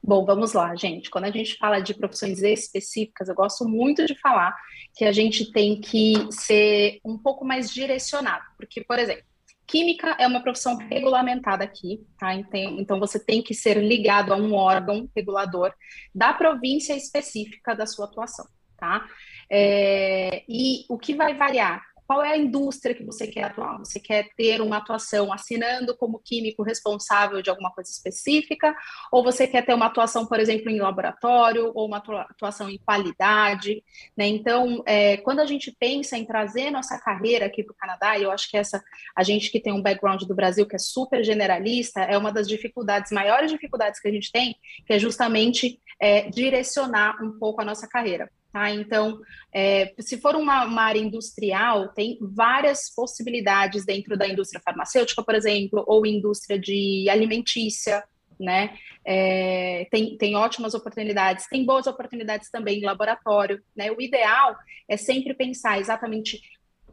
Bom, vamos lá, gente. Quando a gente fala de profissões específicas, eu gosto muito de falar que a gente tem que ser um pouco mais direcionado, porque, por exemplo, Química é uma profissão regulamentada aqui, tá? Então você tem que ser ligado a um órgão regulador da província específica da sua atuação, tá? É, e o que vai variar qual é a indústria que você quer atuar? Você quer ter uma atuação assinando como químico responsável de alguma coisa específica? Ou você quer ter uma atuação, por exemplo, em laboratório, ou uma atuação em qualidade? Né? Então, é, quando a gente pensa em trazer nossa carreira aqui para o Canadá, e eu acho que essa, a gente que tem um background do Brasil que é super generalista, é uma das dificuldades, maiores dificuldades que a gente tem, que é justamente é, direcionar um pouco a nossa carreira. Tá? Então, é, se for uma, uma, área industrial, tem várias possibilidades dentro da indústria farmacêutica, por exemplo, ou indústria de alimentícia, né? É, tem, tem ótimas oportunidades, tem boas oportunidades também em laboratório, né? O ideal é sempre pensar exatamente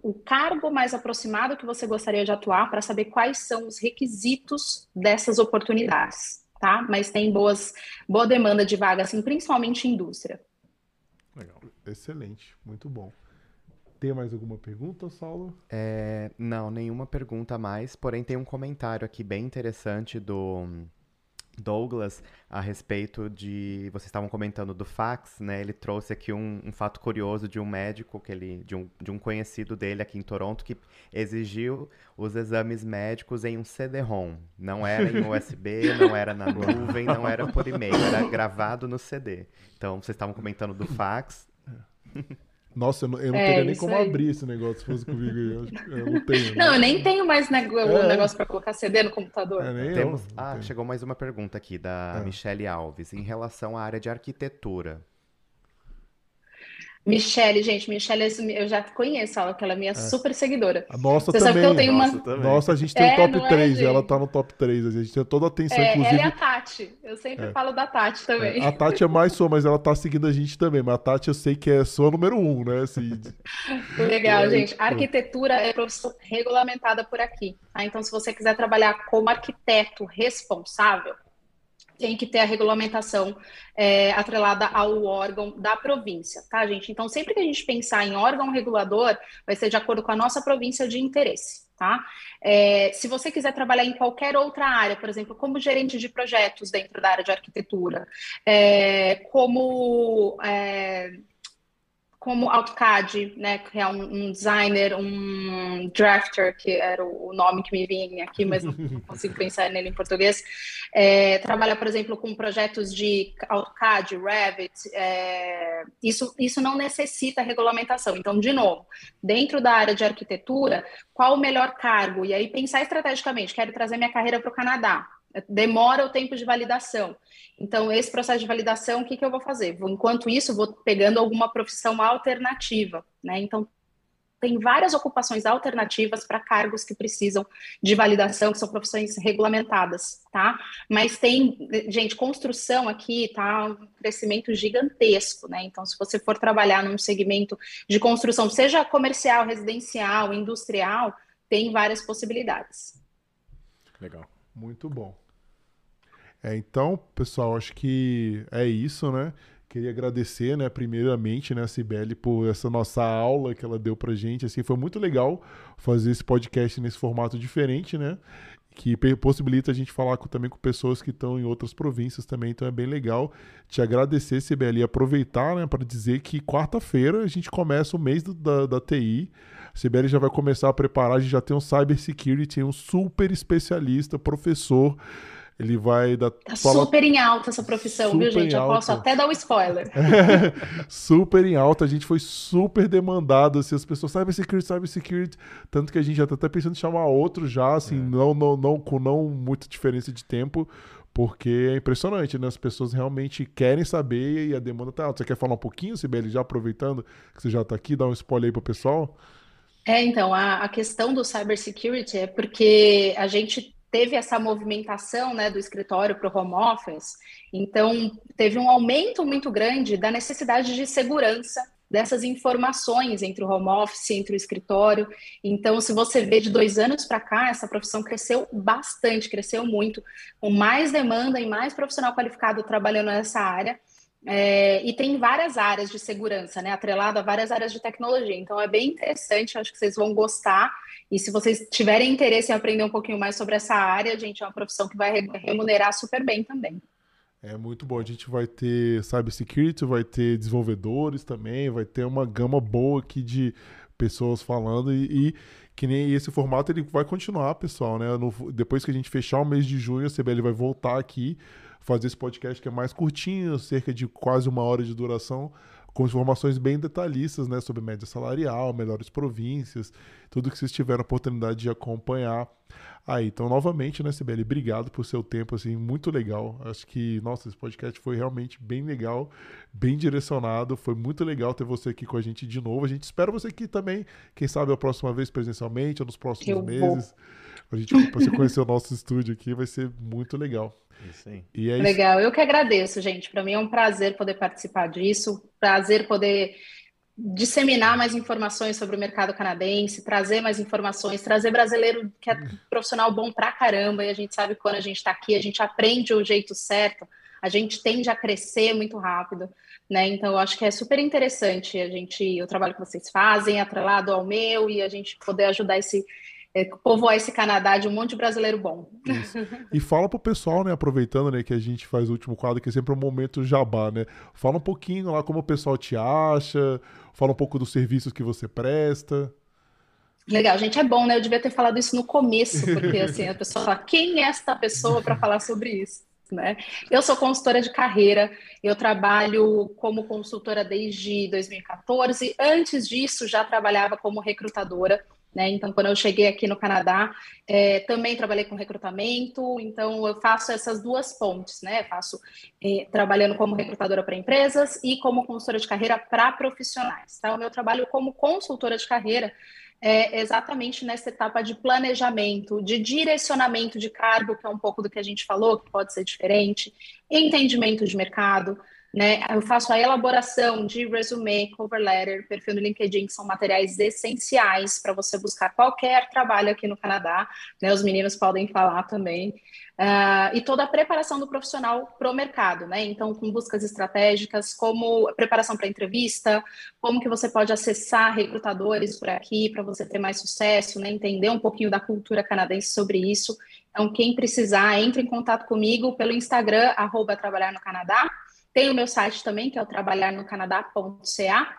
o cargo mais aproximado que você gostaria de atuar para saber quais são os requisitos dessas oportunidades, tá? Mas tem boas, boa demanda de vagas, assim, principalmente indústria. Legal. Excelente, muito bom. Tem mais alguma pergunta, Saulo? É, não, nenhuma pergunta a mais, porém tem um comentário aqui bem interessante do Douglas a respeito de. Vocês estavam comentando do fax, né? Ele trouxe aqui um, um, fato curioso de um médico, que ele, de, um, de um conhecido dele aqui em Toronto, que exigiu os exames médicos em um CD-ROM. Não era em USB, não era na nuvem, não era por e-mail, era gravado no CD. Então, vocês estavam comentando do fax. Nossa, eu não, eu não é, teria nem como aí. abrir esse negócio se fosse comigo. Eu, eu não tenho. Não, né? eu nem tenho mais ne o é. negócio para colocar CD no computador. É, Temos... Eu, ah, tenho. chegou mais uma pergunta aqui da é. Michele Alves, em relação à área de arquitetura. Michelle, gente, Michelle, eu já conheço ela, que ela é minha é. super seguidora. A nossa Você também. Sabe que eu tenho nossa, uma... nossa, a gente tem é, o top 3, é, ela tá no top 3, a gente tem toda a atenção, é, inclusive. Ela é a Tati, eu sempre é. falo da Tati também. É, a Tati é mais sua, mas ela tá seguindo a gente também, mas a Tati eu sei que é sua número um, né? Assim... Legal, gente. A arquitetura é profissão regulamentada por aqui. Tá? Então, se você quiser trabalhar como arquiteto responsável, tem que ter a regulamentação é, atrelada ao órgão da província, tá, gente? Então, sempre que a gente pensar em órgão regulador, vai ser de acordo com a nossa província de interesse, tá? É, se você quiser trabalhar em qualquer outra área, por exemplo, como gerente de projetos dentro da área de arquitetura, é, como é, como AutoCAD, né, que é um, um, designer, um drafter, que era o nome que me vinha aqui, mas não consigo pensar nele em português, é, trabalha, por exemplo, com projetos de AutoCAD, Revit, é, isso, isso não necessita regulamentação. Então, de novo, dentro da área de arquitetura, qual o melhor cargo? E aí pensar estrategicamente, quero trazer minha carreira para o Canadá, demora o tempo de validação. Então, esse processo de validação, o que, que eu vou fazer? Enquanto isso, vou pegando alguma profissão alternativa, né? Então, tem várias ocupações alternativas para cargos que precisam de validação, que são profissões regulamentadas, tá? Mas tem, gente, construção aqui tá um crescimento gigantesco, né? Então, se você for trabalhar num segmento de construção, seja comercial, residencial, industrial, tem várias possibilidades. Legal. Muito bom. É, então, pessoal, acho que é isso, né? Queria agradecer, né, primeiramente, né, a Cibele por essa nossa aula que ela deu pra gente. Assim, foi muito legal fazer esse podcast nesse formato diferente, né? Que possibilita a gente falar com, também com pessoas que estão em outras províncias também, então é bem legal. Te agradecer, Cibele, e aproveitar, né, para dizer que quarta-feira a gente começa o mês do, da, da TI. A Cibele já vai começar a preparar, a gente já tem um cybersecurity, um super especialista, professor ele vai dar. Tá fala... super em alta essa profissão, viu, gente? Eu posso até dar um spoiler. super em alta, a gente foi super demandado, assim, as pessoas, cybersecurity, cybersecurity. Tanto que a gente já tá até pensando em chamar outro já, assim, é. não, não, não, com não muita diferença de tempo. Porque é impressionante, né? As pessoas realmente querem saber e a demanda tá alta. Você quer falar um pouquinho, Sibeli, já aproveitando que você já tá aqui, dar um spoiler aí pro pessoal? É, então, a, a questão do cybersecurity é porque a gente teve essa movimentação né, do escritório para o home office, então teve um aumento muito grande da necessidade de segurança dessas informações entre o home office, entre o escritório. Então, se você vê de dois anos para cá, essa profissão cresceu bastante, cresceu muito, com mais demanda e mais profissional qualificado trabalhando nessa área. É, e tem várias áreas de segurança, né? Atrelado a várias áreas de tecnologia. Então é bem interessante, acho que vocês vão gostar. E se vocês tiverem interesse em aprender um pouquinho mais sobre essa área, gente, é uma profissão que vai remunerar super bem também. É muito bom. A gente vai ter cybersecurity, vai ter desenvolvedores também, vai ter uma gama boa aqui de pessoas falando e, e que nem esse formato ele vai continuar, pessoal, né? No, depois que a gente fechar o mês de junho, a CBL vai voltar aqui fazer esse podcast que é mais curtinho, cerca de quase uma hora de duração, com informações bem detalhistas, né, sobre média salarial, melhores províncias, tudo que vocês tiveram a oportunidade de acompanhar. Aí, então, novamente, né, Sibeli, obrigado por seu tempo, assim, muito legal. Acho que, nossa, esse podcast foi realmente bem legal, bem direcionado. Foi muito legal ter você aqui com a gente de novo. A gente espera você aqui também, quem sabe a próxima vez presencialmente ou nos próximos Eu meses. Vou. A gente, pra você conhecer o nosso estúdio aqui, vai ser muito legal. Isso aí. É Legal, eu que agradeço, gente. Para mim é um prazer poder participar disso, prazer poder disseminar mais informações sobre o mercado canadense, trazer mais informações, trazer brasileiro que é profissional bom pra caramba, e a gente sabe que quando a gente está aqui, a gente aprende o jeito certo, a gente tende a crescer muito rápido, né? Então, eu acho que é super interessante a gente, o trabalho que vocês fazem, atrelado ao meu, e a gente poder ajudar esse, é, povoar esse Canadá de um monte de brasileiro bom. Isso. E fala pro pessoal, né, aproveitando, né, que a gente faz o último quadro, que é sempre um momento jabá, né? Fala um pouquinho lá como o pessoal te acha, fala um pouco dos serviços que você presta. Legal, gente, é bom, né? Eu devia ter falado isso no começo, porque assim, a pessoa fala, quem é esta pessoa para falar sobre isso? Né? Eu sou consultora de carreira, eu trabalho como consultora desde 2014. Antes disso, já trabalhava como recrutadora. Né? Então, quando eu cheguei aqui no Canadá, é, também trabalhei com recrutamento, então eu faço essas duas pontes, né? Faço é, trabalhando como recrutadora para empresas e como consultora de carreira para profissionais. Tá? O meu trabalho como consultora de carreira é exatamente nessa etapa de planejamento, de direcionamento de cargo, que é um pouco do que a gente falou, que pode ser diferente, entendimento de mercado, né? Eu faço a elaboração de resume, cover letter, perfil no LinkedIn, que são materiais essenciais para você buscar qualquer trabalho aqui no Canadá. Né? Os meninos podem falar também. Uh, e toda a preparação do profissional para o mercado, né? Então, com buscas estratégicas, como preparação para entrevista, como que você pode acessar recrutadores por aqui para você ter mais sucesso, né? Entender um pouquinho da cultura canadense sobre isso. Então, quem precisar, entre em contato comigo pelo Instagram, arroba Trabalhar no Canadá, tem o meu site também, que é o trabalharnocanadá.ca.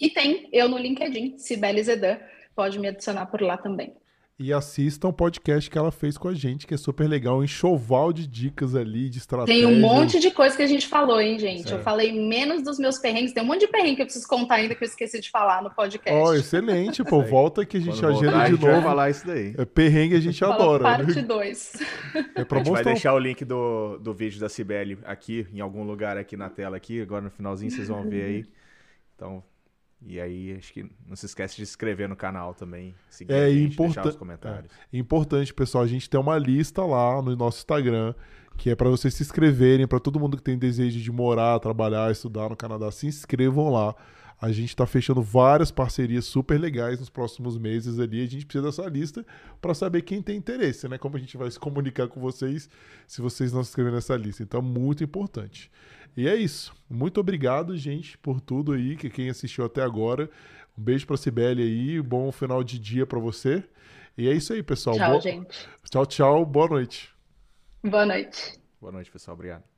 E tem eu no LinkedIn, Cibele Zedan. Pode me adicionar por lá também. E assistam o podcast que ela fez com a gente, que é super legal, um enxoval de dicas ali, de estratégia. Tem um monte de coisa que a gente falou, hein, gente? Eu falei menos dos meus perrengues, tem um monte de perrengue que eu preciso contar ainda que eu esqueci de falar no podcast. Ó, oh, excelente, pô, volta que a gente Quando agenda voltar, a de novo. falar isso daí. É perrengue a gente adora. Parte né? 2. É pra A gente vai deixar o link do, do vídeo da Cibele aqui, em algum lugar aqui na tela aqui. Agora no finalzinho vocês vão ver aí. Então, e aí acho que não se esquece de se inscrever no canal também. Seguir É a gente, importan- deixar os comentários. Importante, pessoal, a gente tem uma lista lá no nosso Instagram, que é para vocês se inscreverem, para todo mundo que tem desejo de morar, trabalhar, estudar no Canadá, se inscrevam lá. A gente está fechando várias parcerias super legais nos próximos meses ali. A gente precisa dessa lista para saber quem tem interesse, né? Como a gente vai se comunicar com vocês se vocês não se inscreverem nessa lista. Então, muito importante. E é isso. Muito obrigado, gente, por tudo aí, que quem assistiu até agora. Um beijo para Cibele aí, bom final de dia para você. E é isso aí, pessoal. Tchau, Boa- gente. Tchau, tchau. Boa noite. Boa noite. Boa noite, pessoal. Obrigado.